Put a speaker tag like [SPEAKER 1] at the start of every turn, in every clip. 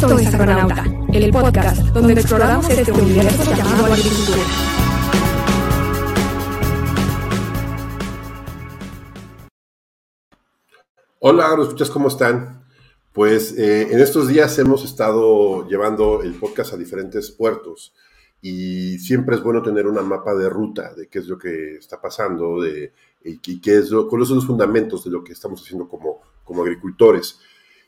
[SPEAKER 1] Esto es Agronauta, el podcast donde exploramos este universo llamado agricultura.
[SPEAKER 2] Hola, agroescuchas, ¿cómo están? Pues eh, en estos días hemos estado llevando el podcast a diferentes puertos y siempre es bueno tener una mapa de ruta de qué es lo que está pasando de, y, qué es lo, cuáles son los fundamentos de lo que estamos haciendo como, como agricultores.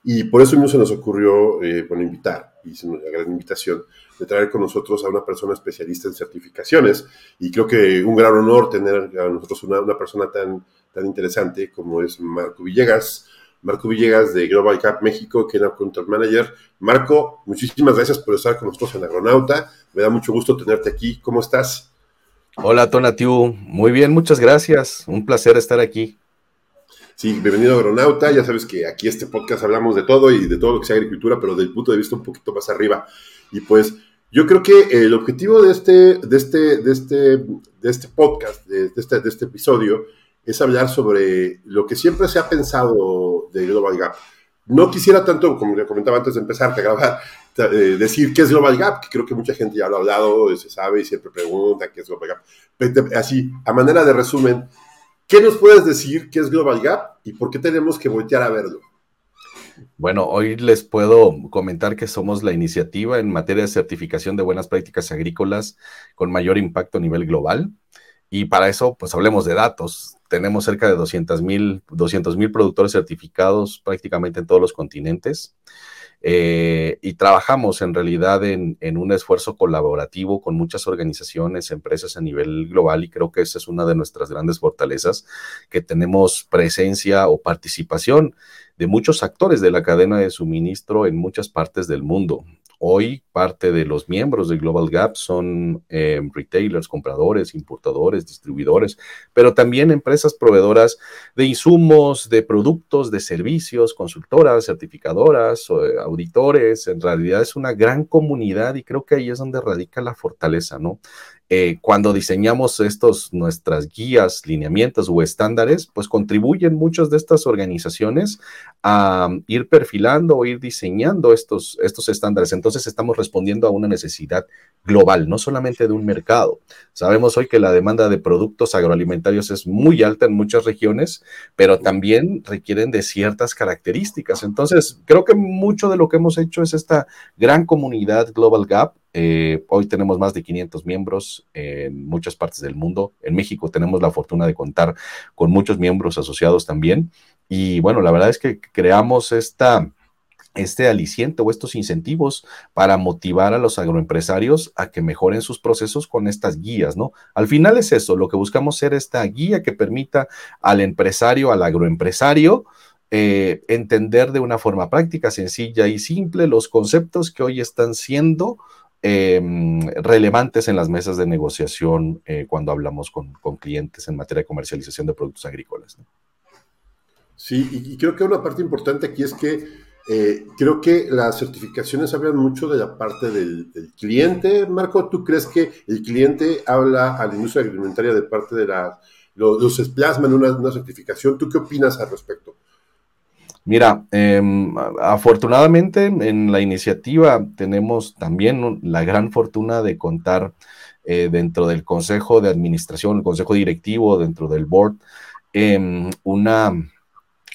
[SPEAKER 2] Y por eso mismo se nos ocurrió, eh, invitar, y es una gran invitación, de traer con nosotros a una persona especialista en certificaciones. Y creo que un gran honor tener a nosotros una, una persona tan, tan interesante como es Marco Villegas. Marco Villegas de Global Cap México, que era Content Manager. Marco, muchísimas gracias por estar con nosotros en Agronauta. Me da mucho gusto tenerte aquí. ¿Cómo estás?
[SPEAKER 3] Hola, Tonatiu. Muy bien, muchas gracias. Un placer estar aquí.
[SPEAKER 2] Sí, bienvenido a Agronauta. Ya sabes que aquí este podcast hablamos de todo y de todo lo que sea agricultura, pero del punto de vista un poquito más arriba. Y pues yo creo que el objetivo de este, de este, de este, de este podcast, de, este, de este episodio, es hablar sobre lo que siempre se ha pensado de Global Gap. No quisiera tanto, como le comentaba antes de empezar a grabar, eh, decir qué es Global Gap, que creo que mucha gente ya lo ha hablado, se sabe y siempre pregunta qué es Global Gap. Así, a manera de resumen, ¿Qué nos puedes decir qué es Global Gap y por qué tenemos que voltear a verlo?
[SPEAKER 3] Bueno, hoy les puedo comentar que somos la iniciativa en materia de certificación de buenas prácticas agrícolas con mayor impacto a nivel global. Y para eso, pues hablemos de datos. Tenemos cerca de 200 mil productores certificados prácticamente en todos los continentes. Eh, y trabajamos en realidad en, un esfuerzo colaborativo con muchas organizaciones, empresas a nivel global y creo que esa es una de nuestras grandes fortalezas, que tenemos presencia o participación de muchos actores de la cadena de suministro en muchas partes del mundo. Hoy parte de los miembros de Global Gap son eh, retailers, compradores, importadores, distribuidores, pero también empresas proveedoras de insumos, de productos, de servicios, consultoras, certificadoras, eh, auditores. En realidad es una gran comunidad y creo que ahí es donde radica la fortaleza, ¿no? Eh, cuando diseñamos estos, nuestras guías, lineamientos o estándares, pues contribuyen muchas de estas organizaciones a ir perfilando o ir diseñando estos, estos estándares. Entonces estamos respondiendo a una necesidad global, no solamente de un mercado. Sabemos hoy que la demanda de productos agroalimentarios es muy alta en muchas regiones, pero también requieren de ciertas características. Entonces, creo que mucho de lo que hemos hecho es esta gran comunidad Global Gap eh, hoy tenemos más de 500 miembros en muchas partes del mundo. En México tenemos la fortuna de contar con muchos miembros asociados también. Y bueno, la verdad es que creamos este aliciente o estos incentivos para motivar a los agroempresarios a que mejoren sus procesos con estas guías, ¿no? Al final es eso, lo que buscamos ser esta guía que permita al empresario, al agroempresario, eh, entender de una forma práctica, sencilla y simple los conceptos que hoy están siendo Em, relevantes en las mesas de negociación eh, cuando hablamos con, clientes en materia de comercialización de productos agrícolas.
[SPEAKER 2] Sí, y, creo que una parte importante aquí es que eh, creo que las certificaciones hablan mucho de la parte del, cliente. Marco, ¿tú crees que el cliente habla a la industria agroalimentaria de parte de la, los, plasma en una certificación? ¿Tú qué opinas al respecto?
[SPEAKER 3] Mira, em, afortunadamente en la iniciativa tenemos también la gran fortuna de contar eh, dentro del consejo de administración, el consejo directivo, dentro del board, em, una,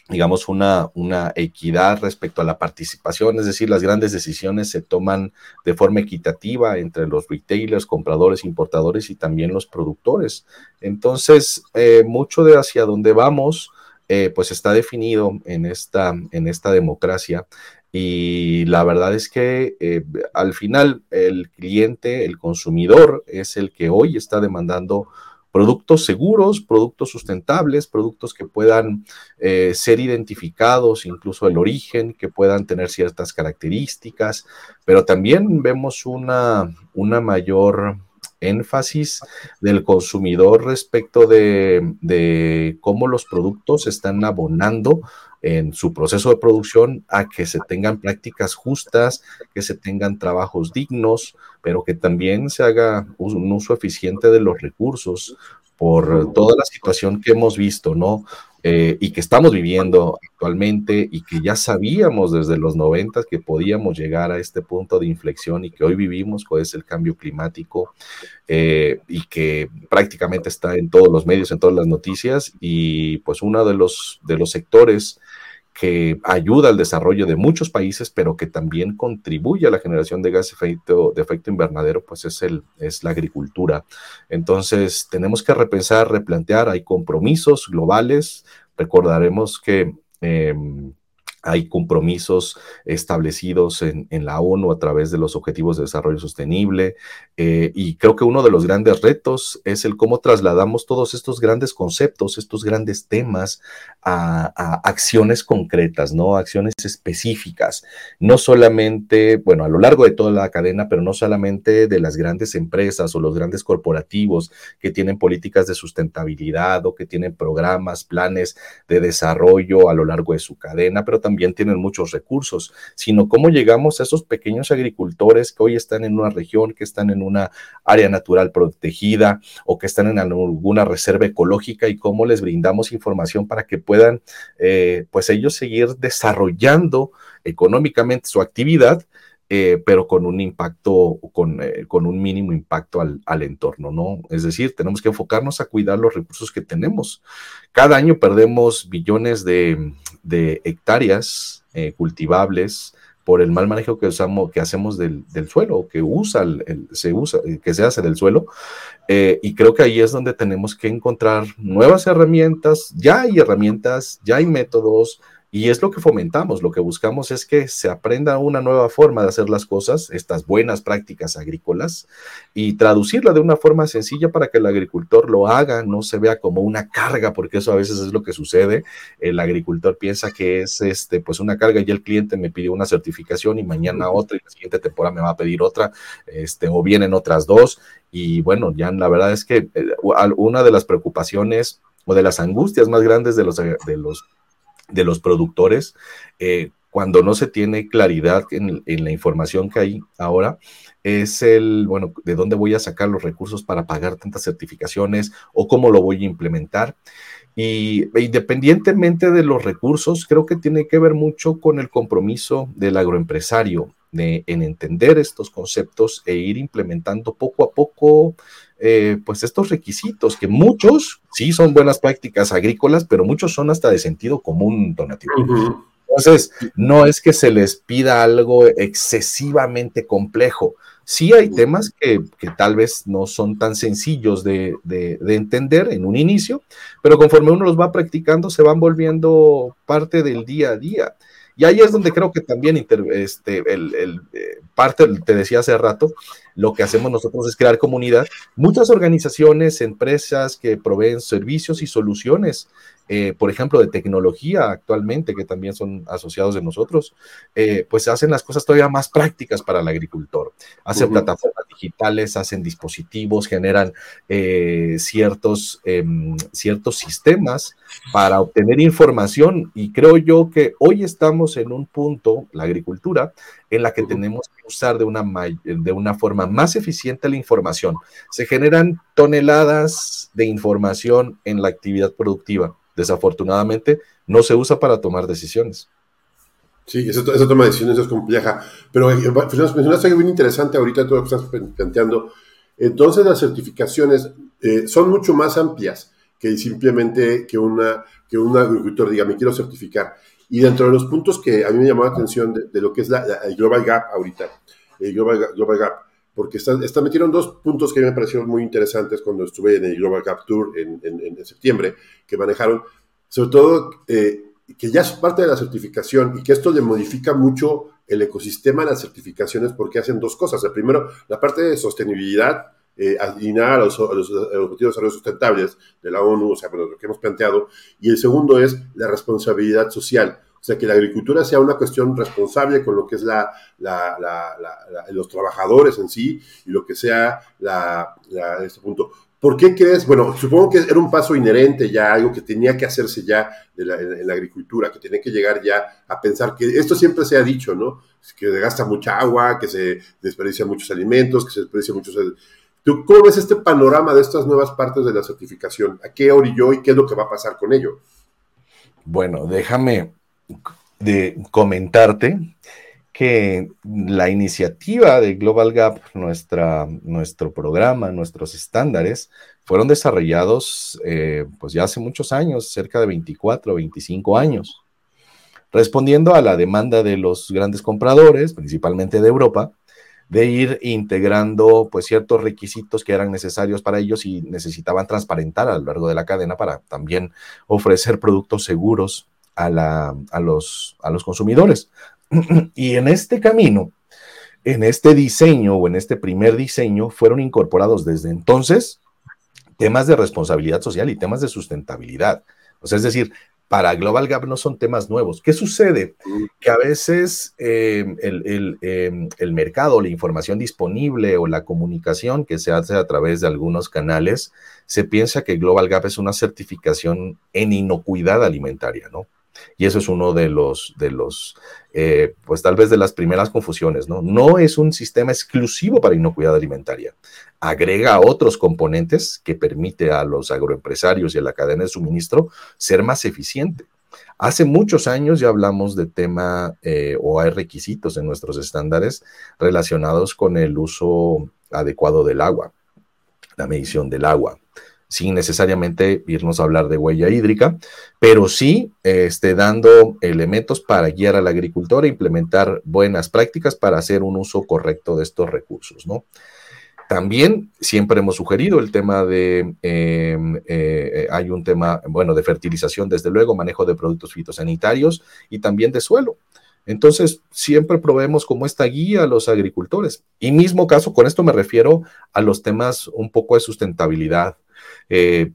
[SPEAKER 3] digamos, una, una equidad respecto a la participación, es decir, las grandes decisiones se toman de forma equitativa entre los retailers, compradores, importadores y también los productores. Entonces, eh, mucho de hacia dónde vamos eh, pues está definido en esta, en esta democracia. Y la verdad es que eh, al final el cliente, el consumidor, es el que hoy está demandando productos seguros, productos sustentables, productos que puedan eh, ser identificados, incluso el origen, que puedan tener ciertas características, pero también vemos una, una mayor énfasis del consumidor respecto de, cómo los productos están abonando en su proceso de producción a que se tengan prácticas justas, que se tengan trabajos dignos, pero que también se haga un uso eficiente de los recursos por toda la situación que hemos visto, ¿no? Eh, y que estamos viviendo actualmente y que ya sabíamos desde los 90 que podíamos llegar a este punto de inflexión y que hoy vivimos, pues es el cambio climático eh, y que prácticamente está en todos los medios, en todas las noticias y pues uno de los, de los sectores que ayuda al desarrollo de muchos países, pero que también contribuye a la generación de gas efecto, de efecto invernadero, pues es, el, es la agricultura. Entonces, tenemos que repensar, replantear, hay compromisos globales. Recordaremos que... Em, hay compromisos establecidos en, la ONU a través de los Objetivos de Desarrollo Sostenible eh, y creo que uno de los grandes retos es el cómo trasladamos todos estos grandes conceptos, estos grandes temas a, acciones concretas, ¿no? Acciones específicas, no solamente, bueno, a lo largo de toda la cadena, pero no solamente de las grandes empresas o los grandes corporativos que tienen políticas de sustentabilidad o que tienen programas, planes de desarrollo a lo largo de su cadena, pero también también tienen muchos recursos, sino cómo llegamos a esos pequeños agricultores que hoy están en una región, que están en una área natural protegida o que están en alguna reserva ecológica y cómo les brindamos información para que puedan, eh, pues ellos seguir desarrollando económicamente su actividad eh, pero con un impacto, con, eh, con un mínimo impacto al, al, entorno, ¿no? Es decir, tenemos que enfocarnos a cuidar los recursos que tenemos. Cada año perdemos billones de, de hectáreas eh, cultivables por el mal manejo que usamos, que hacemos del, del suelo, que usa, el, se usa, que se hace del suelo. y creo que ahí es donde tenemos que encontrar nuevas herramientas. Ya hay herramientas, ya hay métodos, y es lo que fomentamos, lo que buscamos es que se aprenda una nueva forma de hacer las cosas, estas buenas prácticas agrícolas, y traducirla de una forma sencilla para que el agricultor lo haga, no se vea como una carga, porque eso a veces es lo que sucede. El agricultor piensa que es este, pues una carga y el cliente me pidió una certificación y mañana otra y la siguiente temporada me va a pedir otra, este, o vienen otras dos. Y bueno, ya la verdad es que eh, una de las preocupaciones o de las angustias más grandes de los, de los de los productores, eh, cuando no se tiene claridad en, la información que hay ahora, es el, bueno, de dónde voy a sacar los recursos para pagar tantas certificaciones o cómo lo voy a implementar. Y e independientemente de los recursos, creo que tiene que ver mucho con el compromiso del agroempresario de, en entender estos conceptos e ir implementando poco a poco eh, pues estos requisitos, que muchos sí son buenas prácticas agrícolas, pero muchos son hasta de sentido común donativo. Entonces, no es que se les pida algo excesivamente complejo. Sí hay temas que, tal vez no son tan sencillos de, de, entender en un inicio, pero conforme uno los va practicando, se van volviendo parte del día a día. Y ahí es donde creo que también este, el, eh, parte, te decía hace rato, lo que hacemos nosotros es crear comunidad. Muchas organizaciones, empresas que proveen servicios y soluciones, eh, por ejemplo, de tecnología actualmente, que también son asociados de nosotros, eh, pues hacen las cosas todavía más prácticas para el agricultor. Hacen plataformas digitales, hacen dispositivos, generan ciertos, em, ciertos sistemas para obtener información y creo yo que hoy estamos en un punto, la agricultura, en la que tenemos que usar de una, de una forma más eficiente la información. Se generan toneladas de información en la actividad productiva. Desafortunadamente, no se usa para tomar decisiones.
[SPEAKER 2] Sí, esa, toma de decisiones es compleja. Pero eh, mencionaste algo bien interesante ahorita, todo lo que estás planteando. Entonces, las certificaciones eh, son mucho más amplias que simplemente que, una, que un agricultor diga, me quiero certificar. Y dentro de los puntos que a mí me llamó la atención de, lo que es la, el Global Gap ahorita, el Global, Global Gap, porque están, metieron dos puntos que a mí me parecieron muy interesantes cuando estuve en el Global Gap Tour en, en, septiembre, que manejaron, sobre todo eh, que ya es parte de la certificación y que esto le modifica mucho el ecosistema de las certificaciones porque hacen dos cosas. El primero, la parte de sostenibilidad, eh, a los, Objetivos de Desarrollo Sustentables de la ONU, o sea, lo que hemos planteado. Y el segundo es la responsabilidad social. O sea, que la agricultura sea una cuestión responsable con lo que es la, los trabajadores en sí y lo que sea la, este punto. ¿Por qué crees? Bueno, supongo que era un paso inherente ya, algo que tenía que hacerse ya en, la agricultura, que tenía que llegar ya a pensar que esto siempre se ha dicho, ¿no? Que se gasta mucha agua, que se desperdicia muchos alimentos, que se desperdicia muchos cómo ves este panorama de estas nuevas partes de la certificación? ¿A qué orilló y qué es lo que va a pasar con ello?
[SPEAKER 3] Bueno, déjame de comentarte que la iniciativa de Global Gap, nuestro programa, nuestros estándares, fueron desarrollados eh, pues ya hace muchos años, cerca de 24 o 25 años, respondiendo a la demanda de los grandes compradores, principalmente de Europa, de ir integrando pues ciertos requisitos que eran necesarios para ellos y necesitaban transparentar a lo largo de la cadena para también ofrecer productos seguros a, los, a los consumidores. y en este camino, en este diseño o en este primer diseño, fueron incorporados desde entonces temas de responsabilidad social y temas de sustentabilidad. O sea, es decir, para Global Gap no son temas nuevos. ¿Qué sucede? Que a veces em, em, el, mercado, la información disponible o la comunicación que se hace a través de algunos canales, se piensa que Global Gap es una certificación en inocuidad alimentaria, ¿no? Y eso es uno de los, de los eh, pues tal vez de las primeras confusiones, ¿no? No es un sistema exclusivo para inocuidad alimentaria. Agrega otros componentes que permite a los agroempresarios y a la cadena de suministro ser más eficiente. Hace muchos años ya hablamos de tema eh, o hay requisitos en nuestros estándares relacionados con el uso adecuado del agua, la medición del agua, sin necesariamente irnos a hablar de huella hídrica, pero sí este, dando elementos para guiar al agricultor e implementar buenas prácticas para hacer un uso correcto de estos recursos, ¿no? También siempre hemos sugerido el tema de, em, eh, hay un tema, bueno, de fertilización, desde luego, manejo de productos fitosanitarios y también de suelo. Entonces, siempre proveemos como esta guía a los agricultores. Y mismo caso, con esto me refiero a los temas un poco de sustentabilidad, eh,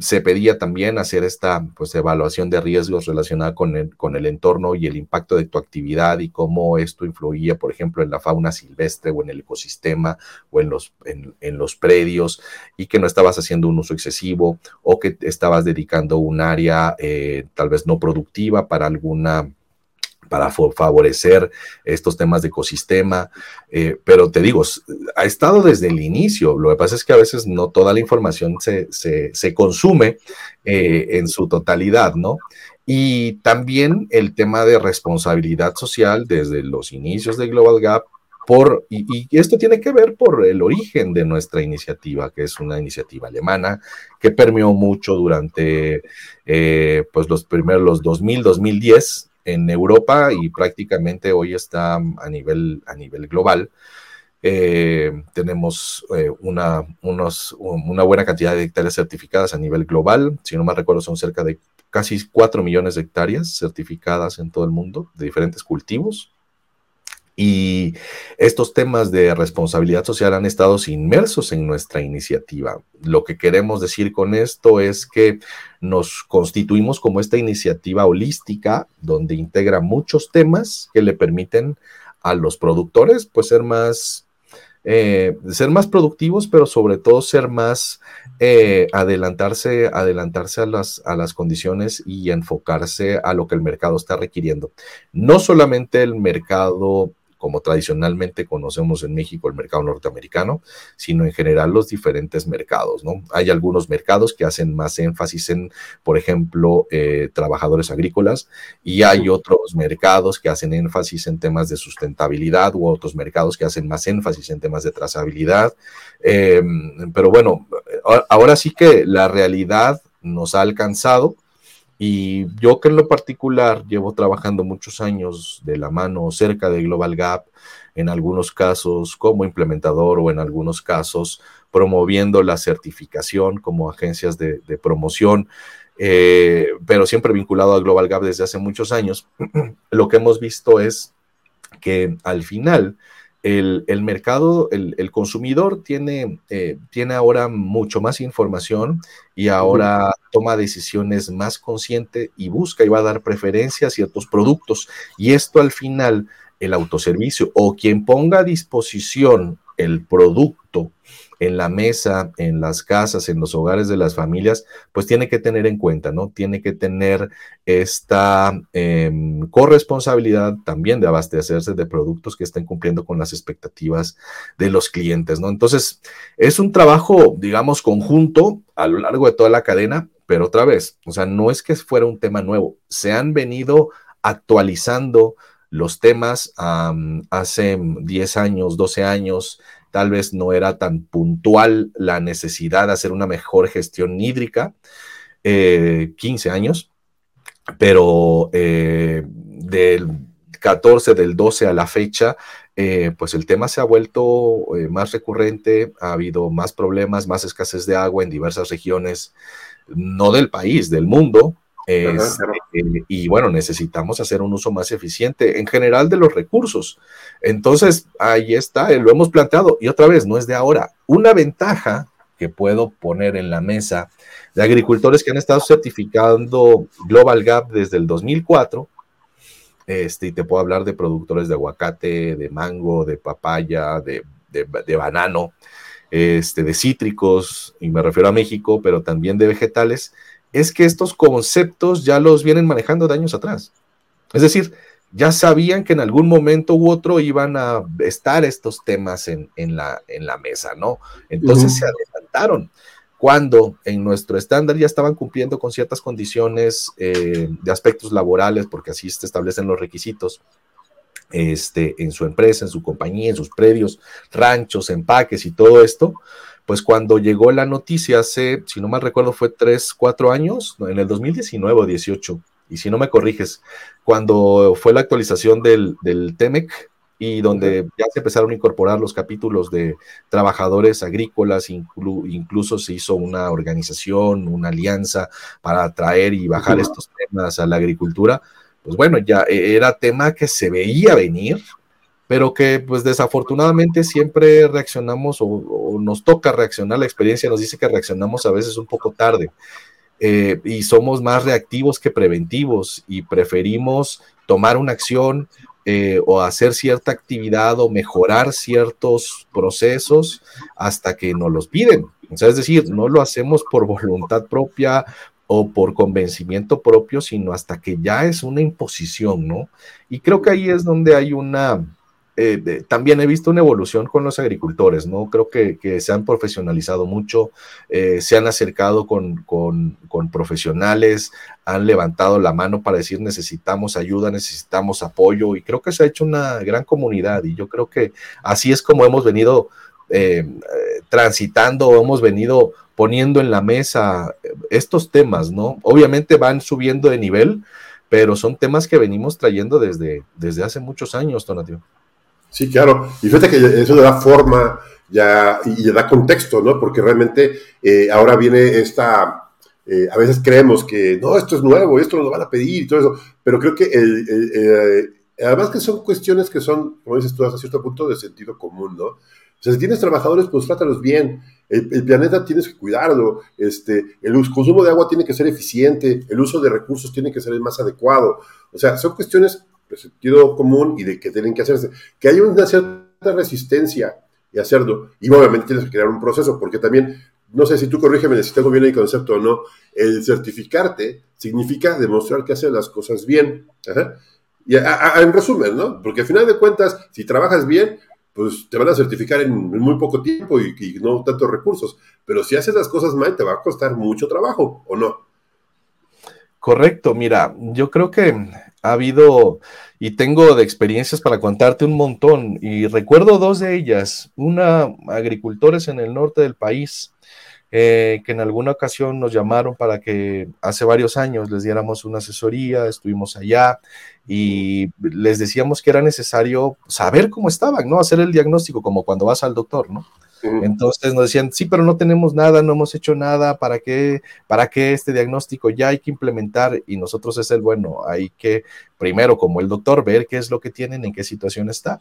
[SPEAKER 3] se pedía también hacer esta pues, evaluación de riesgos relacionada con el, con el entorno y el impacto de tu actividad y cómo esto influía, por ejemplo, en la fauna silvestre o en el ecosistema o en los, en, los predios y que no estabas haciendo un uso excesivo o que estabas dedicando un área eh, tal vez no productiva para alguna para favorecer estos temas de ecosistema. Eh, pero te digo, ha estado desde el inicio. Lo que pasa es que a veces no toda la información se, se, consume eh, en su totalidad, ¿no? Y también el tema de responsabilidad social desde los inicios de Global Gap. Por, y, esto tiene que ver por el origen de nuestra iniciativa, que es una iniciativa alemana que permeó mucho durante eh, pues los primeros los 2000, 2010 en Europa y prácticamente hoy está a nivel, a nivel global. Eh, tenemos eh, una, unos, una buena cantidad de hectáreas certificadas a nivel global. Si no me recuerdo, son cerca de casi 4 millones de hectáreas certificadas en todo el mundo de diferentes cultivos. Y estos temas de responsabilidad social han estado inmersos en nuestra iniciativa. Lo que queremos decir con esto es que nos constituimos como esta iniciativa holística donde integra muchos temas que le permiten a los productores pues ser más eh, ser más productivos, pero sobre todo ser más eh, adelantarse, adelantarse a las, a las condiciones y enfocarse a lo que el mercado está requiriendo. No solamente el mercado como tradicionalmente conocemos en México el mercado norteamericano, sino en general los diferentes mercados, ¿no? Hay algunos mercados que hacen más énfasis en, por ejemplo, eh, trabajadores agrícolas y hay otros mercados que hacen énfasis en temas de sustentabilidad u otros mercados que hacen más énfasis en temas de trazabilidad. Em, pero bueno, ahora sí que la realidad nos ha alcanzado y yo que en lo particular llevo trabajando muchos años de la mano cerca de Global Gap, en algunos casos como implementador o en algunos casos promoviendo la certificación como agencias de, promoción, eh, pero siempre vinculado a Global Gap desde hace muchos años, lo que hemos visto es que al final el, mercado, el, consumidor tiene, eh, tiene ahora mucho más información y ahora toma decisiones más consciente y busca y va a dar preferencia a ciertos productos. Y esto al final, el autoservicio o quien ponga a disposición el producto en la mesa, en las casas, en los hogares de las familias, pues tiene que tener en cuenta, ¿no? Tiene que tener esta em, corresponsabilidad también de abastecerse de productos que estén cumpliendo con las expectativas de los clientes, ¿no? Entonces, es un trabajo, digamos, conjunto a lo largo de toda la cadena, pero otra vez, o sea, no es que fuera un tema nuevo, se han venido actualizando los temas hace 10 años, 12 años, tal vez no era tan puntual la necesidad de hacer una mejor gestión hídrica, 15 eh, años, pero eh, del 14, del 12 a la fecha, eh, pues el tema se ha vuelto más recurrente, ha habido más problemas, más escasez de agua en diversas regiones, no del país, del mundo, este, y bueno, necesitamos hacer un uso más eficiente en general de los recursos. Entonces, ahí está, lo hemos planteado y otra vez, no es de ahora. Una ventaja que puedo poner en la mesa de agricultores que han estado certificando Global Gap desde el 2004. Este, y te puedo hablar de productores de aguacate, de mango, de papaya, de, de banano, este, de cítricos, y me refiero a México, pero también de vegetales, es que estos conceptos ya los vienen manejando de años atrás. Es decir, ya sabían que en algún momento u otro iban a estar estos temas en, la, en la, mesa, ¿no? Entonces se adelantaron. Cuando en nuestro estándar ya estaban cumpliendo con ciertas condiciones eh, de aspectos laborales, porque así se establecen los requisitos, este, en su empresa, en su compañía, en sus predios, ranchos, empaques y todo esto, pues cuando llegó la noticia hace, si no mal recuerdo, fue tres, cuatro años, en el 2019 o 18, y si no me corriges, cuando fue la actualización del, del TEMEC y donde ya se empezaron a incorporar los capítulos de trabajadores agrícolas, incluso se hizo una organización, una alianza para atraer y bajar estos temas a la agricultura, pues bueno, ya e, era tema que se veía venir, pero que pues desafortunadamente siempre reaccionamos o, nos toca reaccionar, la experiencia nos dice que reaccionamos a veces un poco tarde eh, y somos más reactivos que preventivos y preferimos tomar una acción eh, o hacer cierta actividad o mejorar ciertos procesos hasta que nos los piden. O sea, es decir, no lo hacemos por voluntad propia o por convencimiento propio, sino hasta que ya es una imposición, ¿no? Y creo que ahí es donde hay una, eh, también he visto una evolución con los agricultores, ¿no? Creo que, se han profesionalizado mucho, eh, se han acercado con, profesionales, han levantado la mano para decir necesitamos ayuda, necesitamos apoyo y creo que se ha hecho una gran comunidad y yo creo que así es como hemos venido eh, transitando, hemos venido poniendo en la mesa estos temas, ¿no? Obviamente van subiendo de nivel, pero son temas que venimos trayendo desde, desde hace muchos años, Donatio.
[SPEAKER 2] Sí, claro. Y fíjate que eso le da forma ya y le da contexto, ¿no? Porque realmente eh, ahora viene esta, eh, a veces creemos que no, esto es nuevo, esto lo van a pedir y todo eso, pero creo que el, eh, además que son cuestiones que son, como dices tú, hasta cierto punto de sentido común, ¿no? O sea, si tienes trabajadores, pues trátalos bien. El, el, planeta tienes que cuidarlo. Este, el consumo de agua tiene que ser eficiente. El uso de recursos tiene que ser el más adecuado. O sea, son cuestiones sentido común y de que tienen que hacerse. Que hay una cierta resistencia y hacerlo. Y obviamente tienes que crear un proceso, porque también, no sé si tú corrígeme si tengo bien el concepto o no, el certificarte significa demostrar que haces las cosas bien. Y en resumen, ¿no? Porque al final de cuentas, si trabajas bien, pues te van a certificar en, muy poco tiempo y, y, no tantos recursos. Pero si haces las cosas mal, te va a costar mucho trabajo, ¿o no?
[SPEAKER 3] Correcto, mira, yo creo que ha habido y tengo de experiencias para contarte un montón y recuerdo dos de ellas, una agricultores en el norte del país eh, que en alguna ocasión nos llamaron para que hace varios años les diéramos una asesoría, estuvimos allá y les decíamos que era necesario saber cómo estaban, ¿no? Hacer el diagnóstico como cuando vas al doctor, ¿no? Entonces nos decían, sí, pero no tenemos nada, no hemos hecho nada, ¿para qué, ¿para qué este diagnóstico? Ya hay que implementar y nosotros es el bueno, hay que primero como el doctor ver qué es lo que tienen, en qué situación está.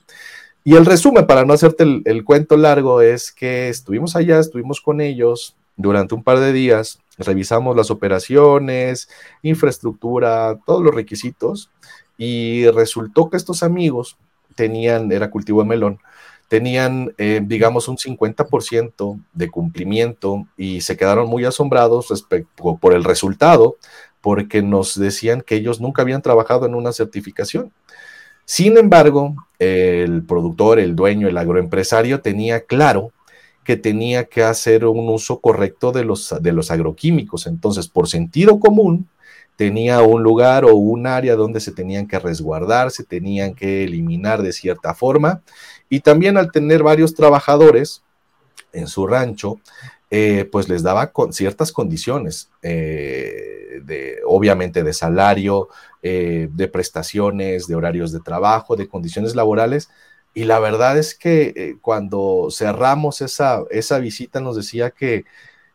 [SPEAKER 3] Y el resumen, para no hacerte el, cuento largo, es que estuvimos allá, estuvimos con ellos durante un par de días, revisamos las operaciones, infraestructura, todos los requisitos y resultó que estos amigos tenían, era cultivo de melón, tenían, eh, digamos, un 50% de cumplimiento y se quedaron muy asombrados respecto por el resultado, porque nos decían que ellos nunca habían trabajado en una certificación. Sin embargo, el productor, el dueño, el agroempresario tenía claro que tenía que hacer un uso correcto de los, de los agroquímicos. Entonces, por sentido común, tenía un lugar o un área donde se tenían que resguardar, se tenían que eliminar de cierta forma. Y también al tener varios trabajadores en su rancho, eh, pues les daba con ciertas condiciones, eh, de, obviamente de salario, eh, de prestaciones, de horarios de trabajo, de condiciones laborales. Y la verdad es que cuando cerramos esa, esa visita nos decía que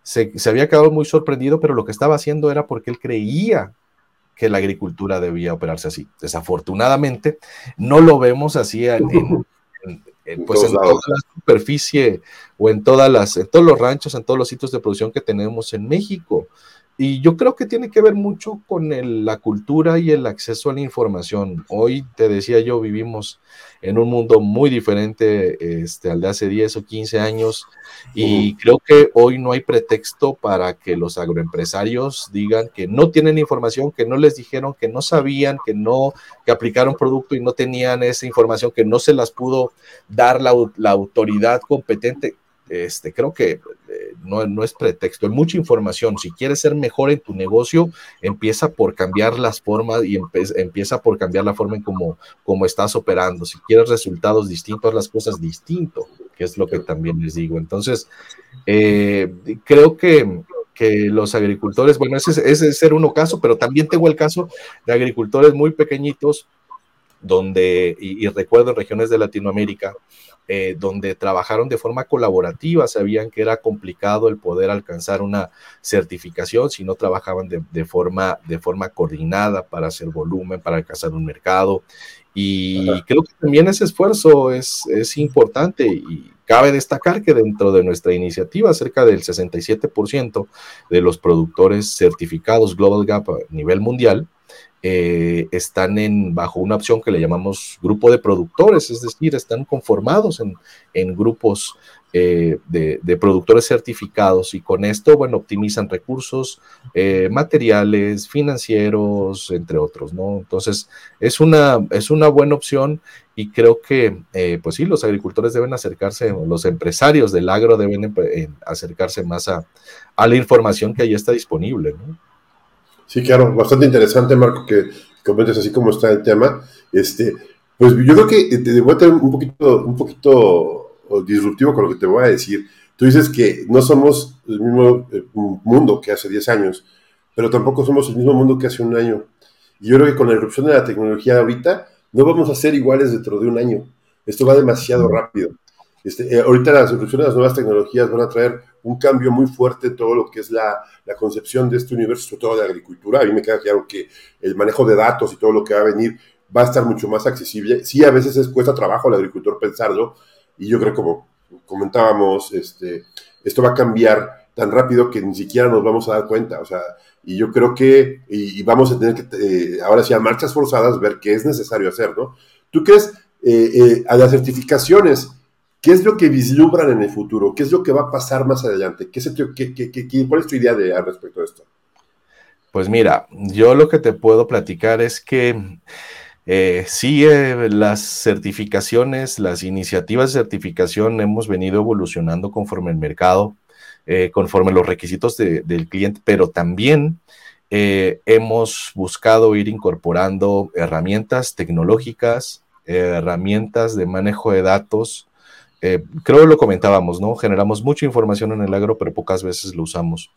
[SPEAKER 3] se, había quedado muy sorprendido, pero lo que estaba haciendo era porque él creía que la agricultura debía operarse así. Desafortunadamente, no lo vemos así en, pues en toda la superficie o en todas las, en todos los ranchos, en todos los sitios de producción que tenemos en México. Y yo creo que tiene que ver mucho con la cultura y el acceso a la información. Hoy, te decía yo, vivimos en un mundo muy diferente este, al de hace 10 o 15 años y creo que hoy no hay pretexto para que los agroempresarios digan que no tienen información, que no les dijeron, que no sabían, que no, que aplicaron producto y no tenían esa información, que no se las pudo dar la, la autoridad competente este, creo que eh, no, es pretexto, hay mucha información. Si quieres ser mejor en tu negocio, empieza por cambiar las formas y empieza por cambiar la forma en cómo, estás operando. Si quieres resultados distintos, las cosas distinto, que es lo que también les digo. Entonces, eh, creo que, los agricultores, bueno, ese es ser uno caso, pero también tengo el caso de agricultores muy pequeñitos, donde, y recuerdo en regiones de Latinoamérica, eh, donde trabajaron de forma colaborativa, sabían que era complicado el poder alcanzar una certificación si no trabajaban de, forma, de forma coordinada para hacer volumen, para alcanzar un mercado. Y creo que también ese esfuerzo es, es importante y cabe destacar que dentro de nuestra iniciativa cerca del 67% de los productores certificados Global Gap a nivel mundial eh, están en, bajo una opción que le llamamos grupo de productores, es decir, están conformados en, grupos eh, de, de, productores certificados y con esto, bueno, optimizan recursos eh, materiales, financieros, entre otros, ¿no? Entonces, es una, es una buena opción y creo que, pues sí, los agricultores deben acercarse, los empresarios del agro deben acercarse más a, a la información que ahí está disponible, ¿no?
[SPEAKER 2] Sí, claro, bastante interesante, Marco, que comentes así como está el tema. Este, pues yo creo que te voy a tener un poquito, un poquito disruptivo con lo que te voy a decir. Tú dices que no somos el mismo eh, mundo que hace 10 años, pero tampoco somos el mismo mundo que hace un año. Y yo creo que con la irrupción de la tecnología ahorita, no vamos a ser iguales dentro de un año. Esto va demasiado rápido. Este, eh, ahorita las irrupciones de las nuevas tecnologías van a traer un cambio muy fuerte en todo lo que es la, la, concepción de este universo, sobre todo de agricultura. A mí me queda claro que el manejo de datos y todo lo que va a venir va a estar mucho más accesible. Sí, a veces es, cuesta trabajo al agricultor pensarlo, y yo creo, como comentábamos, este, esto va a cambiar tan rápido que ni siquiera nos vamos a dar cuenta. O sea, y yo creo que, y, vamos a tener que, eh, ahora sí, a marchas forzadas, ver qué es necesario hacer, ¿no? ¿Tú crees eh, eh, a las certificaciones? ¿Qué es lo que vislumbran en el futuro? ¿Qué es lo que va a pasar más adelante? ¿Qué, cuál es tu idea de, al respecto de esto?
[SPEAKER 3] Pues mira, yo lo que te puedo platicar es que eh, sí, eh, las certificaciones, las iniciativas de certificación hemos venido evolucionando conforme el mercado, eh, conforme los requisitos del cliente, pero también hemos buscado ir incorporando herramientas tecnológicas, herramientas de manejo de datos, eh, creo que lo comentábamos, ¿no? Generamos mucha información en el agro, pero pocas veces lo usamos,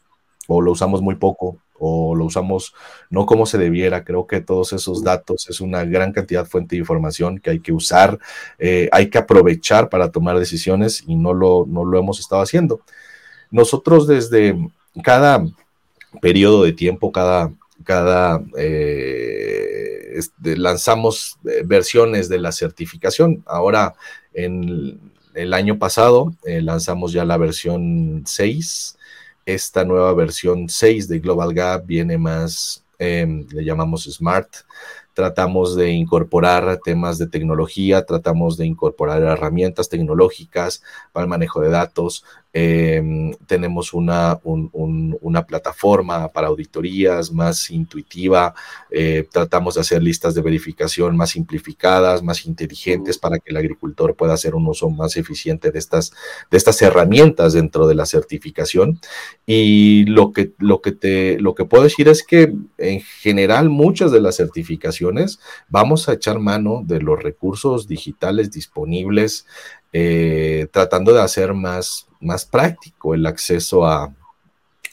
[SPEAKER 3] o lo usamos muy poco, o lo usamos no como se debiera. Creo que todos esos datos es una gran cantidad fuente de información que hay que usar, eh, hay que aprovechar para tomar decisiones y no lo, no lo hemos estado haciendo. Nosotros desde cada periodo de tiempo, cada, cada eh, este, lanzamos versiones de la certificación. Ahora en el año pasado eh, lanzamos ya la versión 6. Esta nueva versión 6 de Global Gap viene más, em, le llamamos Smart. Tratamos de incorporar temas de tecnología, tratamos de incorporar herramientas tecnológicas para el manejo de datos, Em, tenemos una, una, plataforma para auditorías más intuitiva. Eh, tratamos de hacer listas de verificación más simplificadas, más inteligentes para que el agricultor pueda hacer un uso más eficiente de estas, de estas herramientas dentro de la certificación. Y lo que, lo, que te, lo que puedo decir es que en general muchas de las certificaciones vamos a echar mano de los recursos digitales disponibles eh, tratando de hacer más, más práctico el acceso a,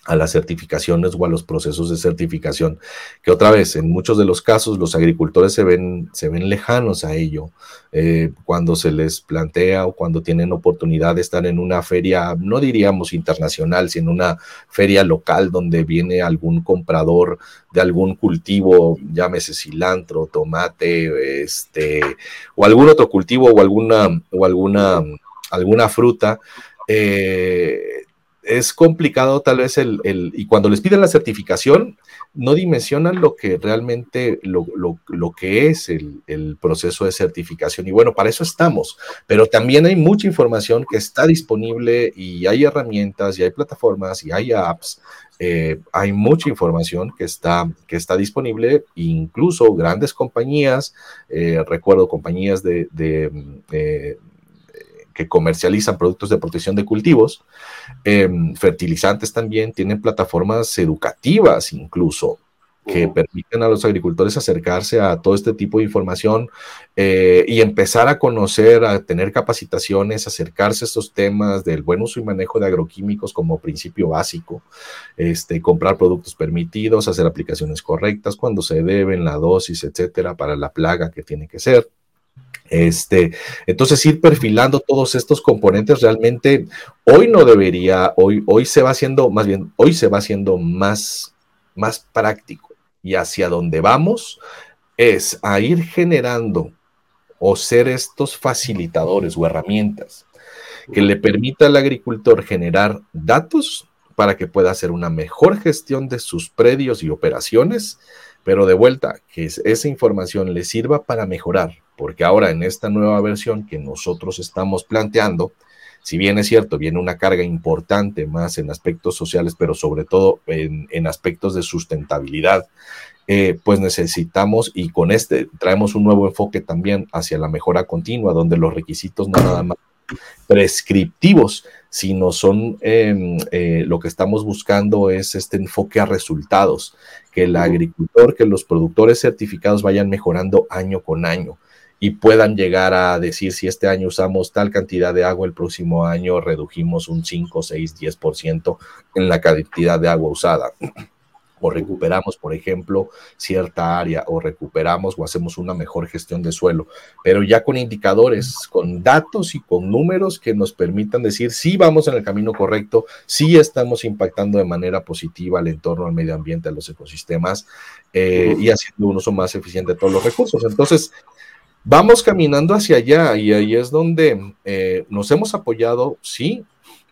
[SPEAKER 3] a las certificaciones o a los procesos de certificación, que otra vez, en muchos de los casos, los agricultores se ven, se ven lejanos a ello eh, cuando se les plantea o cuando tienen oportunidad de estar en una feria, no diríamos internacional, sino una feria local donde viene algún comprador de algún cultivo, llámese cilantro, tomate, este, o algún otro cultivo o alguna, o alguna, alguna fruta. Eh, es complicado tal vez el, y cuando les piden la certificación, no dimensionan lo que realmente, lo, que es el, proceso de certificación. Y bueno, para eso estamos, pero también hay mucha información que está disponible y hay herramientas y hay plataformas y hay apps. Eh, hay mucha información que está, que está disponible, incluso grandes compañías, eh, recuerdo compañías de, de que comercializan productos de protección de cultivos, em, fertilizantes también, tienen plataformas educativas incluso que permiten a los agricultores acercarse a todo este tipo de información eh, y empezar a conocer, a tener capacitaciones, acercarse a estos temas del buen uso y manejo de agroquímicos como principio básico, este, comprar productos permitidos, hacer aplicaciones correctas cuando se deben, la dosis, etcétera, para la plaga que tiene que ser. Este, entonces, ir perfilando todos estos componentes realmente hoy no debería, hoy, hoy se va haciendo, más bien, hoy se va haciendo más, más práctico. Y hacia donde vamos es a ir generando o ser estos facilitadores o herramientas que le permita al agricultor generar datos para que pueda hacer una mejor gestión de sus predios y operaciones, pero de vuelta, que esa información le sirva para mejorar, porque ahora en esta nueva versión que nosotros estamos planteando, si bien es cierto, viene una carga importante más en aspectos sociales, pero sobre todo en, aspectos de sustentabilidad, eh, pues necesitamos y con este traemos un nuevo enfoque también hacia la mejora continua, donde los requisitos no nada más prescriptivos, sino son em, eh, lo que estamos buscando es este enfoque a resultados, que el agricultor, que los productores certificados vayan mejorando año con año y puedan llegar a decir si este año usamos tal cantidad de agua, el próximo año redujimos un 5, 6, 10% en la cantidad de agua usada. O recuperamos, por ejemplo, cierta área, o recuperamos o hacemos una mejor gestión de suelo, pero ya con indicadores, con datos y con números que nos permitan decir si vamos en el camino correcto, si estamos impactando de manera positiva al entorno, al medio ambiente, a los ecosistemas eh, y haciendo un uso más eficiente de todos los recursos. Entonces, Vamos caminando hacia allá y ahí es donde eh, nos hemos apoyado, sí,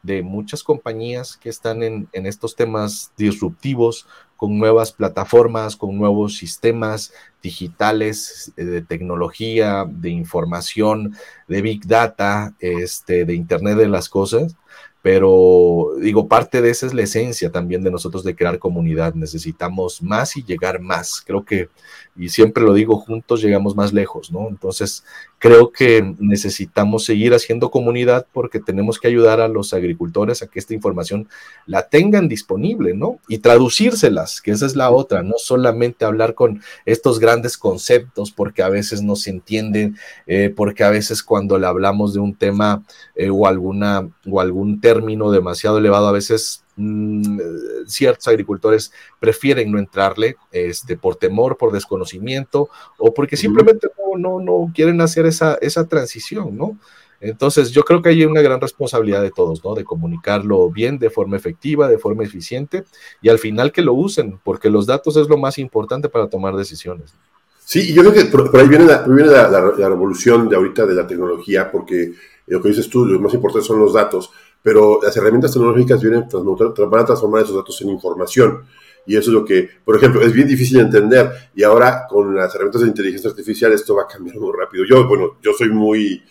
[SPEAKER 3] de muchas compañías que están en, estos temas disruptivos, con nuevas plataformas, con nuevos sistemas digitales eh, de tecnología, de información, de big data, este, de Internet de las cosas. Pero digo, parte de esa es la esencia también de nosotros de crear comunidad. Necesitamos más y llegar más. Creo que, y siempre lo digo, juntos llegamos más lejos, ¿no? Entonces, creo que necesitamos seguir haciendo comunidad porque tenemos que ayudar a los agricultores a que esta información la tengan disponible, ¿no? Y traducírselas, que esa es la otra, no solamente hablar con estos grandes conceptos porque a veces no se entienden, eh, porque a veces cuando le hablamos de un tema eh, o, alguna, o algún término demasiado elevado, a veces mm, ciertos agricultores prefieren no entrarle este, por temor, por desconocimiento o porque simplemente no, no, no quieren hacer esa, esa transición, ¿no? Entonces, yo creo que hay una gran responsabilidad de todos, ¿no? De comunicarlo bien, de forma efectiva, de forma eficiente y al final que lo usen, porque los datos es lo más importante para tomar decisiones.
[SPEAKER 2] Sí, y yo creo que por, ahí viene, la, viene la, revolución de ahorita de la tecnología, porque lo que dices tú, lo más importante son los datos, pero las herramientas tecnológicas vienen van a transformar esos datos en información. Y eso es lo que, por ejemplo, es bien difícil de entender. Y ahora con las herramientas de inteligencia artificial esto va a cambiar muy rápido. Yo, bueno, yo soy muy,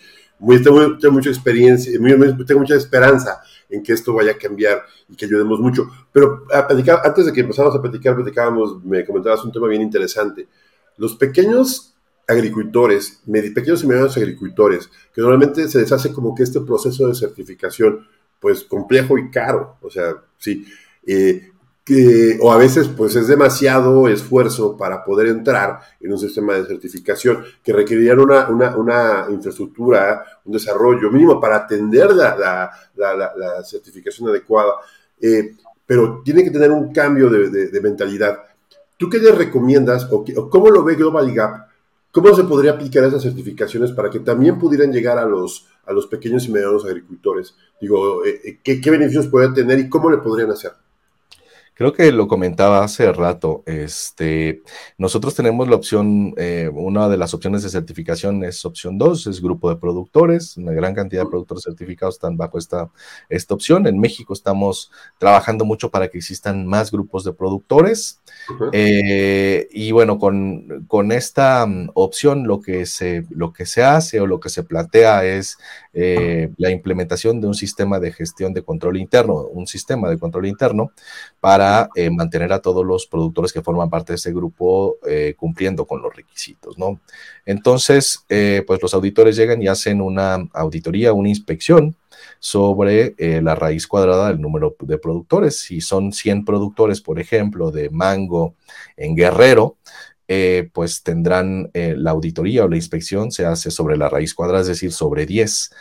[SPEAKER 2] tengo, mucha experiencia, tengo mucha esperanza en que esto vaya a cambiar y que ayudemos mucho. Pero a antes de que empezáramos a platicar, platicábamos, me comentabas un tema bien interesante. Los pequeños agricultores, pequeños y medianos agricultores, que normalmente se les hace como que este proceso de certificación, pues complejo y caro, o sea, sí, eh, o a veces pues es demasiado esfuerzo para poder entrar en un sistema de certificación que requerirían una, una, infraestructura, un desarrollo mínimo para atender la, la, certificación adecuada, eh, pero tiene que tener un cambio de, mentalidad. ¿Tú qué le recomiendas o, cómo lo ve Global Gap? ¿Cómo se podría aplicar esas certificaciones para que también pudieran llegar a los, a los pequeños y medianos agricultores? Digo, eh, eh, ¿qué, ¿qué beneficios pueden tener y cómo le podrían hacer?
[SPEAKER 3] Creo que lo comentaba hace rato. Este, nosotros tenemos la opción, eh, una de las opciones de certificación es opción 2, es grupo de productores. Una gran cantidad de productores certificados están bajo esta, esta opción. En México estamos trabajando mucho para que existan más grupos de productores. Eh, y bueno, con, con esta mm, opción lo que, se, lo que se hace o lo que se plantea es eh, la implementación de un sistema de gestión de control interno, un sistema de control interno para eh, mantener a todos los productores que forman parte de ese grupo eh, cumpliendo con los requisitos, ¿no? Entonces, pues los auditores llegan y hacen una auditoría, una inspección sobre la raíz cuadrada del número de productores. Si son 100 productores, por ejemplo, de mango en Guerrero, eh, pues tendrán eh, la auditoría o la inspección se hace sobre la raíz cuadrada, es decir, sobre 10.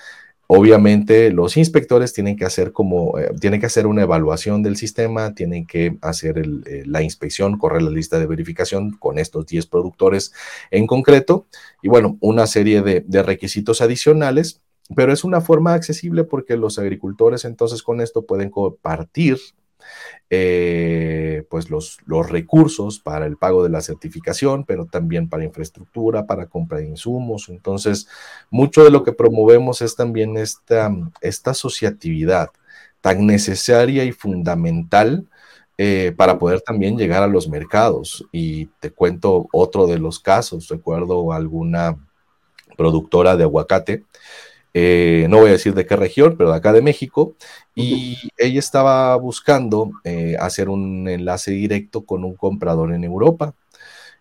[SPEAKER 3] Obviamente los inspectores tienen que hacer como, eh, tienen que hacer una evaluación del sistema, tienen que hacer la inspección, correr la lista de verificación con estos 10 productores en concreto y bueno, una serie de requisitos adicionales, pero es una forma accesible porque los agricultores entonces con esto pueden compartir eh, pues los, los recursos para el pago de la certificación, pero también para infraestructura, para compra de insumos. Entonces, mucho de lo que promovemos es también esta, esta asociatividad tan necesaria y fundamental eh, para poder también llegar a los mercados. Y te cuento otro de los casos, recuerdo alguna productora de aguacate eh, no voy a decir de qué región, pero de acá de México, y ella estaba buscando eh, hacer un enlace directo con un comprador en Europa,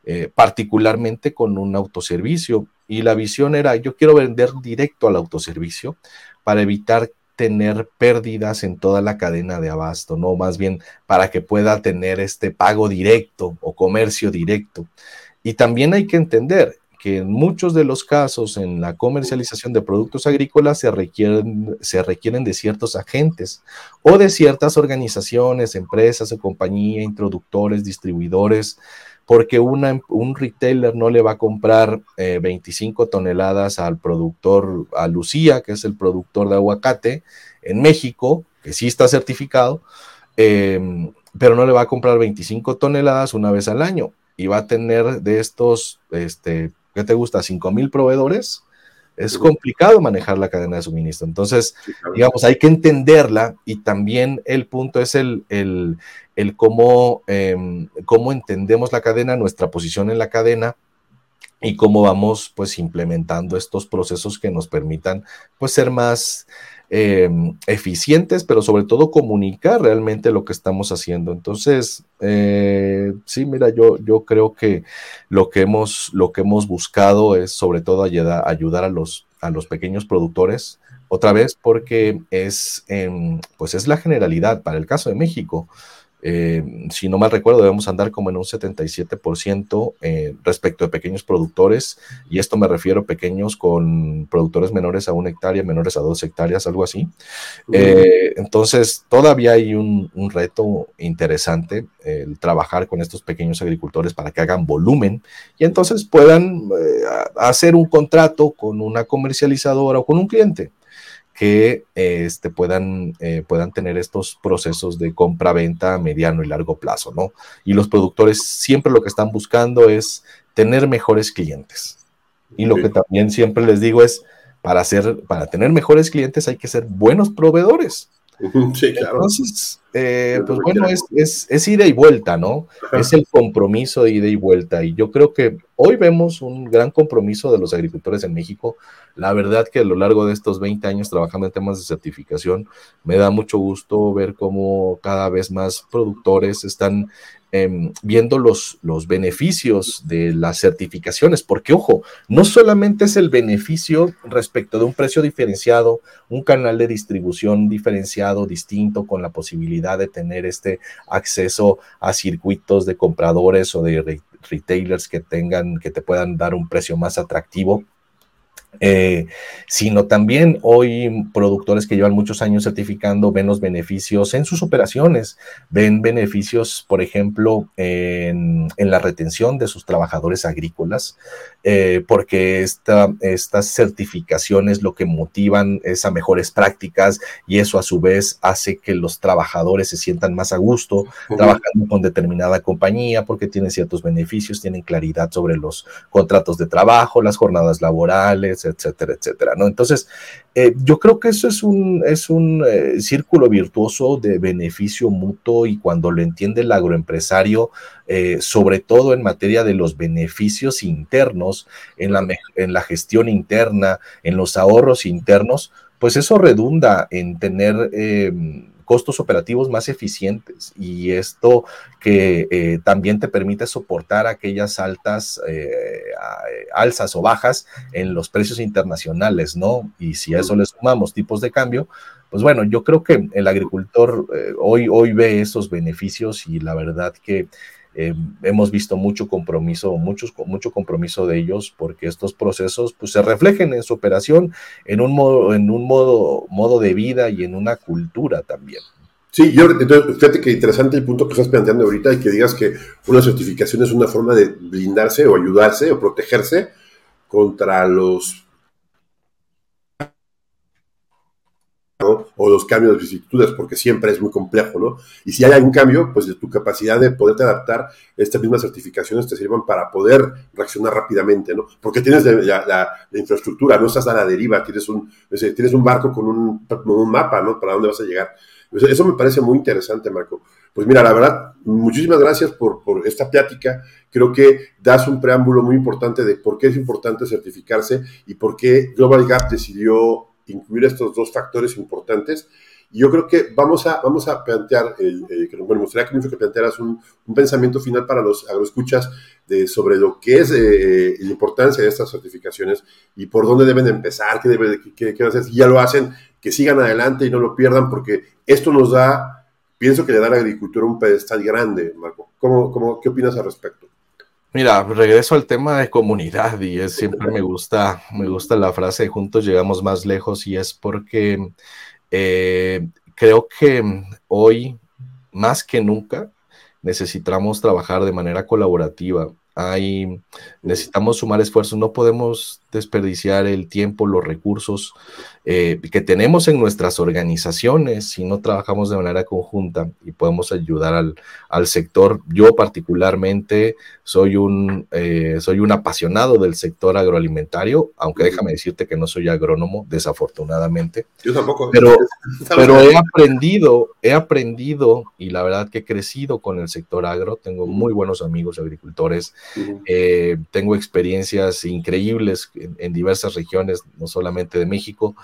[SPEAKER 3] eh, particularmente con un autoservicio, y la visión era, yo quiero vender directo al autoservicio para evitar tener pérdidas en toda la cadena de abasto, no más bien para que pueda tener este pago directo o comercio directo. Y también hay que entender, que en muchos de los casos en la comercialización de productos agrícolas se requieren, se requieren de ciertos agentes o de ciertas organizaciones, empresas o compañías, introductores, distribuidores, porque una, un retailer no le va a comprar 25 eh, toneladas al productor, a Lucía, que es el productor de aguacate en México, que sí está certificado, em, pero no le va a comprar 25 toneladas una vez al año y va a tener de estos este, ¿qué te gusta? ¿5 mil proveedores? Es complicado manejar la cadena de suministro. Entonces, digamos, hay que entenderla y también el punto es el, el, cómo, em, cómo entendemos la cadena, nuestra posición en la cadena y cómo vamos pues implementando estos procesos que nos permitan pues ser más Em, eficientes, pero sobre todo comunicar realmente lo que estamos haciendo. Entonces, eh, sí, mira, yo, yo creo que lo que hemos, lo que hemos buscado es sobre todo ayudar, ayudar a, los, a los pequeños productores, otra vez porque es, em, pues es la generalidad para el caso de México. Eh, si no mal recuerdo, debemos andar como en un 77% eh, respecto de pequeños productores, y esto me refiero a pequeños con productores menores a una hectárea, menores a dos hectáreas, algo así. Eh, entonces, todavía hay un, reto interesante el trabajar con estos pequeños agricultores para que hagan volumen y entonces puedan hacer un contrato con una comercializadora o con un cliente que este, puedan, eh, puedan tener estos procesos de compra-venta a mediano y largo plazo, ¿no? Y los productores siempre lo que están buscando es tener mejores clientes. Y lo que también siempre les digo es, para, hacer, para tener mejores clientes hay que ser buenos proveedores.
[SPEAKER 2] Sí, claro.
[SPEAKER 3] Entonces, eh, pues bueno, es, es, es, ida y vuelta, ¿no? Es el compromiso de ida y vuelta. Y yo creo que hoy vemos un gran compromiso de los agricultores en México. La verdad que a lo largo de estos 20 años trabajando en temas de certificación, me da mucho gusto ver cómo cada vez más productores están eh, viendo los, los beneficios de las certificaciones, porque ojo, no solamente es el beneficio respecto de un precio diferenciado, un canal de distribución diferenciado, distinto, con la posibilidad de tener este acceso a circuitos de compradores o de retailers que tengan, que te puedan dar un precio más atractivo eh, sino también hoy productores que llevan muchos años certificando ven los beneficios en sus operaciones, ven beneficios, por ejemplo, en, la retención de sus trabajadores agrícolas, eh, porque esta, estas certificaciones lo que motivan es a mejores prácticas y eso a su vez hace que los trabajadores se sientan más a gusto trabajando con determinada compañía porque tienen ciertos beneficios, tienen claridad sobre los contratos de trabajo, las jornadas laborales, etcétera, etcétera, ¿no? Entonces, eh, yo creo que eso es un, es un eh, círculo virtuoso de beneficio mutuo y cuando lo entiende el agroempresario, eh, sobre todo en materia de los beneficios internos, en la, en la gestión interna, en los ahorros internos, pues eso redunda en tener costos operativos más eficientes y esto que eh, también te permite soportar aquellas altas eh, alzas o bajas en los precios internacionales, ¿no? Y si a eso le sumamos tipos de cambio, pues bueno, yo creo que el agricultor eh, hoy, hoy ve esos beneficios y la verdad que eh, hemos visto mucho compromiso, muchos, mucho compromiso de ellos porque estos procesos pues, se reflejen en su operación en un modo, en un modo, modo de vida y en una cultura también.
[SPEAKER 2] Sí, yo, entonces, fíjate que interesante el punto que estás planteando ahorita y que digas que una certificación es una forma de blindarse o ayudarse o protegerse contra los o los cambios de vicisitudes, porque siempre es muy complejo, ¿no? Y si hay algún cambio, pues de tu capacidad de poderte adaptar, estas mismas certificaciones te sirvan para poder reaccionar rápidamente, ¿no? Porque tienes la, infraestructura, no estás a la deriva, tienes un, tienes un barco con un, un mapa, ¿no? Para dónde vas a llegar. Eso me parece muy interesante, Marco. Pues mira, la verdad, muchísimas gracias por, por, esta plática. Creo que das un preámbulo muy importante de por qué es importante certificarse y por qué Global Gap decidió incluir estos dos factores importantes. Y yo creo que vamos a, vamos a plantear, el, bueno, me gustaría que, que plantearas un, un, pensamiento final para los agroescuchas de, sobre lo que es eh, la importancia de estas certificaciones y por dónde deben empezar, qué deben qué, qué hacer. Si ya lo hacen, que sigan adelante y no lo pierdan, porque esto nos da, pienso que le da a la agricultura un pedestal grande, Marco. ¿Cómo, cómo, ¿Qué opinas al respecto?
[SPEAKER 3] Mira, regreso al tema de comunidad y es siempre me gusta, me gusta la frase juntos llegamos más lejos y es porque eh, creo que hoy más que nunca necesitamos trabajar de manera colaborativa. Hay, necesitamos sumar esfuerzos, no podemos desperdiciar el tiempo, los recursos eh, que tenemos en nuestras organizaciones si no trabajamos de manera conjunta y podemos ayudar al, al sector. Yo particularmente soy un, eh, soy un apasionado del sector agroalimentario, aunque déjame decirte que no soy agrónomo, desafortunadamente.
[SPEAKER 2] Yo tampoco.
[SPEAKER 3] Pero, pero he aprendido, he aprendido y la verdad que he crecido con el sector agro. Tengo muy buenos amigos agricultores, eh, tengo experiencias increíbles en, diversas regiones, no solamente de México.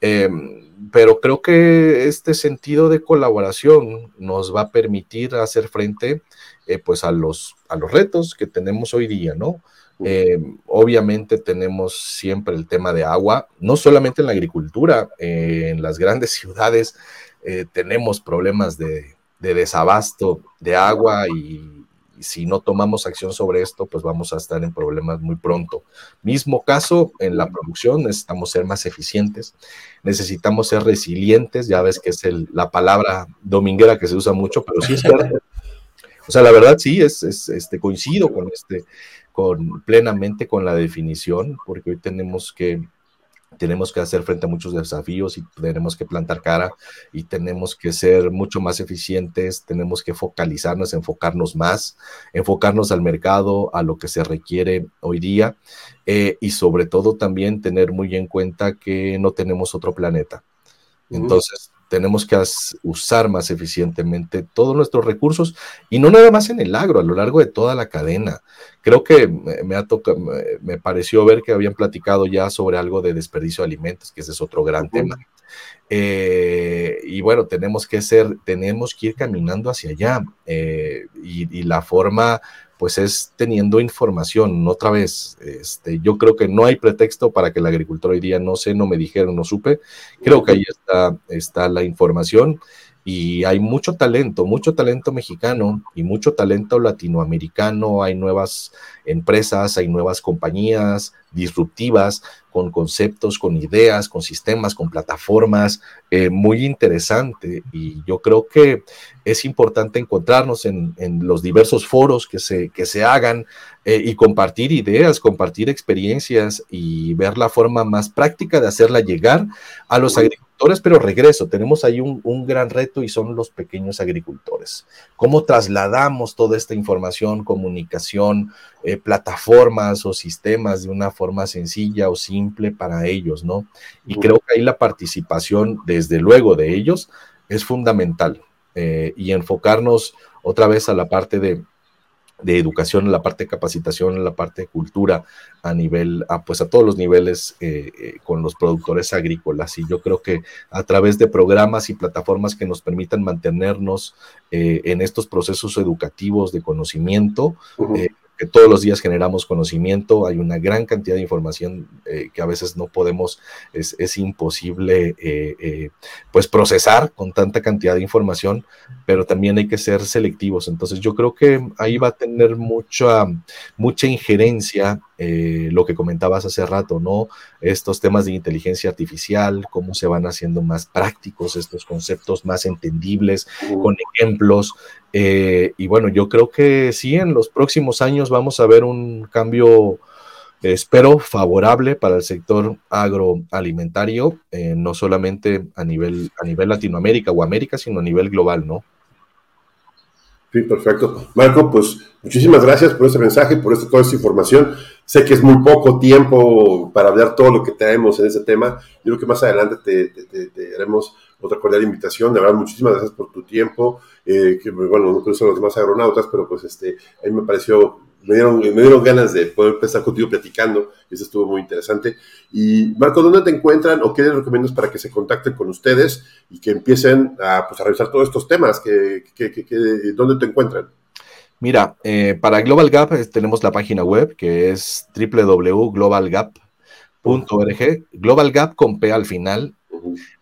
[SPEAKER 3] Em, pero creo que este sentido de colaboración nos va a permitir hacer frente eh, pues a los, a los retos que tenemos hoy día, ¿no? Em, obviamente tenemos siempre el tema de agua, no solamente en la agricultura, eh, en las grandes ciudades eh, tenemos problemas de, de desabasto de agua y si no tomamos acción sobre esto, pues vamos a estar en problemas muy pronto. Mismo caso en la producción, necesitamos ser más eficientes, necesitamos ser resilientes, ya ves que es la palabra dominguera que se usa mucho, pero sí es cierto. O sea, la verdad sí, es, este, coincido con este, con plenamente con la definición, porque hoy tenemos que tenemos que hacer frente a muchos desafíos y tenemos que plantar cara y tenemos que ser mucho más eficientes, tenemos que focalizarnos, enfocarnos más, enfocarnos al mercado, a lo que se requiere hoy día eh, y sobre todo también tener muy en cuenta que no tenemos otro planeta. Entonces, tenemos que usar más eficientemente todos nuestros recursos y no nada más en el agro, a lo largo de toda la cadena. Creo que me, ha tocado, me pareció ver que habían platicado ya sobre algo de desperdicio de alimentos, que ese es otro gran tema. Eh, y bueno, tenemos que ser, tenemos que ir caminando hacia allá. Eh, y, la forma, pues es teniendo información. Otra vez, este, yo creo que no hay pretexto para que el agricultor hoy día no sé, no me dijeron, no supe. Creo que ahí está, está la información y hay mucho talento, mucho talento mexicano y mucho talento latinoamericano. Hay nuevas empresas, hay nuevas compañías disruptivas con conceptos, con ideas, con sistemas, con plataformas, eh, muy interesante. Y yo creo que es importante encontrarnos en, los diversos foros que se, que se hagan eh, y compartir ideas, compartir experiencias y ver la forma más práctica de hacerla llegar a los agricultores pero regreso, tenemos ahí un, gran reto y son los pequeños agricultores. ¿Cómo trasladamos toda esta información, comunicación, eh, plataformas o sistemas de una forma sencilla o simple para ellos, ¿no? Y creo que ahí la participación, desde luego, de ellos es fundamental eh, y enfocarnos otra vez a la parte de de educación, la parte de capacitación, la parte de cultura a nivel, a, pues a todos los niveles eh, eh, con los productores agrícolas. Y yo creo que a través de programas y plataformas que nos permitan mantenernos en estos procesos educativos de conocimiento, que todos los días generamos conocimiento, hay una gran cantidad de información eh, que a veces no podemos, es, imposible eh, eh, pues procesar con tanta cantidad de información, pero también hay que ser selectivos. Entonces yo creo que ahí va a tener mucha, mucha injerencia lo que comentabas hace rato, ¿no? Estos temas de inteligencia artificial, cómo se van haciendo más prácticos estos conceptos, más entendibles, con ejemplos. Eh, y bueno, yo creo que sí, en los próximos años vamos a ver un cambio, espero, favorable para el sector agroalimentario, eh, no solamente a nivel, a nivel Latinoamérica o América, sino a nivel global, ¿no?
[SPEAKER 2] Sí, perfecto. Marco, pues muchísimas gracias por ese mensaje, por esta, toda esta información. Sé que es muy poco tiempo para hablar todo lo que tenemos en ese tema. Yo creo que más adelante te haremos otra cordial invitación. De verdad, muchísimas gracias por tu tiempo. Eh, que, bueno, no conozco a los demás agronautas, pero pues este, a mí me pareció, me dieron, me dieron ganas de poder estar contigo platicando. Eso estuvo muy interesante. Y Marco, ¿dónde te encuentran o qué les recomiendas para que se contacten con ustedes y que empiecen a, pues, a revisar todos estos temas? Que, que, que, ¿Dónde te encuentran?
[SPEAKER 3] Mira, eh, para Global Gap eh, tenemos la página web que es www.globalgap.org, Global Gap con P al final,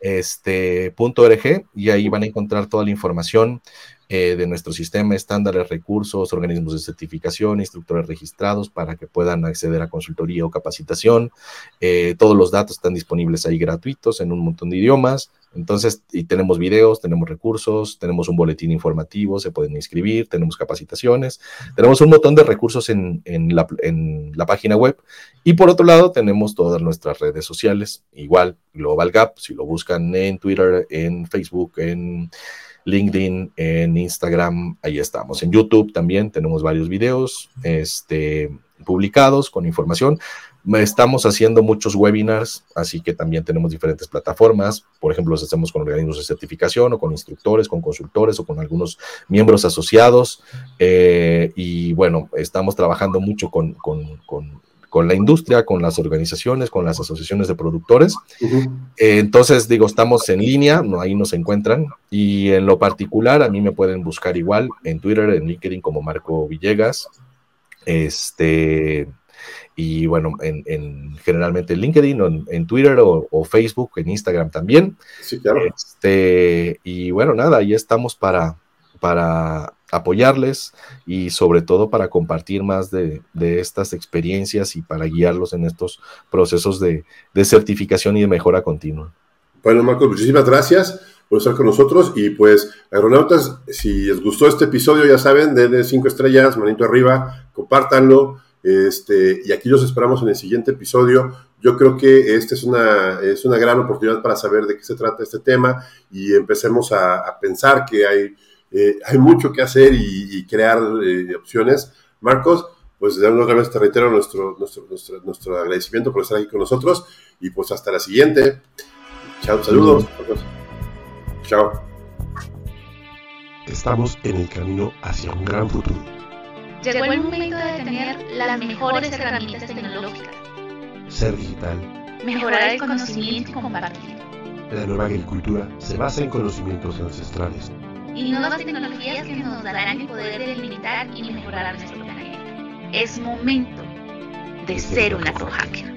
[SPEAKER 3] este, .org y ahí van a encontrar toda la información eh, de nuestro sistema, estándares, recursos, organismos de certificación, instructores registrados para que puedan acceder a consultoría o capacitación. Eh, todos los datos están disponibles ahí gratuitos en un montón de idiomas. Entonces, y tenemos videos, tenemos recursos, tenemos un boletín informativo, se pueden inscribir, tenemos capacitaciones, tenemos un montón de recursos en, la, en la página web. Y por otro lado, tenemos todas nuestras redes sociales, igual Global Gap, si lo buscan en Twitter, en Facebook, en LinkedIn, en Instagram, ahí estamos. En YouTube también tenemos varios videos este, publicados con información. Estamos haciendo muchos webinars, así que también tenemos diferentes plataformas. Por ejemplo, los hacemos con organismos de certificación o con instructores, con consultores o con algunos miembros asociados. Eh, y bueno, estamos trabajando mucho con, con, con con la industria, con las organizaciones, con las asociaciones de productores. Eh, entonces, digo, estamos en línea, no, ahí nos encuentran. Y en lo particular, a mí me pueden buscar igual en Twitter, en LinkedIn como Marco Villegas. Este, y bueno, en, generalmente en LinkedIn, en, Twitter o, Facebook, en Instagram también.
[SPEAKER 2] Sí, claro.
[SPEAKER 3] Este, y bueno, nada, ahí estamos para, para apoyarles y sobre todo para compartir más de, estas experiencias y para guiarlos en estos procesos de, certificación y de mejora continua.
[SPEAKER 2] Bueno, Marcos, muchísimas gracias por estar con nosotros y pues, aeronautas, si les gustó este episodio, ya saben, denle cinco estrellas, manito arriba, compártanlo. Este, y aquí los esperamos en el siguiente episodio. Yo creo que esta es una, es una gran oportunidad para saber de qué se trata este tema y empecemos a pensar que hay eh, hay mucho que hacer y, crear eh, opciones. Marcos, pues de otra vez te reitero nuestro, nuestro, nuestro, agradecimiento por estar aquí con nosotros y pues hasta la siguiente. Chao, saludos. Chao.
[SPEAKER 4] Estamos en el camino hacia un gran futuro.
[SPEAKER 5] Llegó el momento de tener las mejores herramientas tecnológicas.
[SPEAKER 4] Ser digital.
[SPEAKER 5] Mejorar el conocimiento y compartir.
[SPEAKER 4] La nueva agricultura se basa en conocimientos ancestrales.
[SPEAKER 5] Y nuevas tecnologías que nos darán el poder de limitar y mejorar nuestro planeta. Es momento de ser un agrohacker.